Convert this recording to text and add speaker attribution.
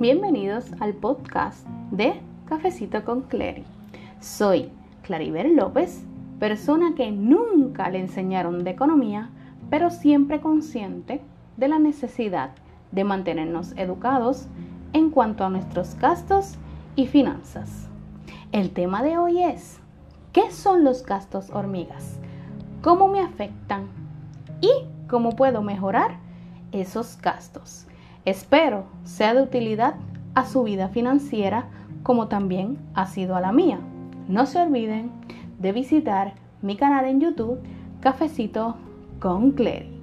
Speaker 1: Bienvenidos al podcast de Cafecito con Clary. Soy Claribel López, persona que nunca le enseñaron de economía, pero siempre consciente de la necesidad de mantenernos educados en cuanto a nuestros gastos y finanzas. El tema de hoy es, ¿qué son los gastos hormigas? ¿Cómo me afectan? ¿Y cómo puedo mejorar esos gastos? Espero sea de utilidad a su vida financiera como también ha sido a la mía. No se olviden de visitar mi canal en YouTube Cafecito con Clary.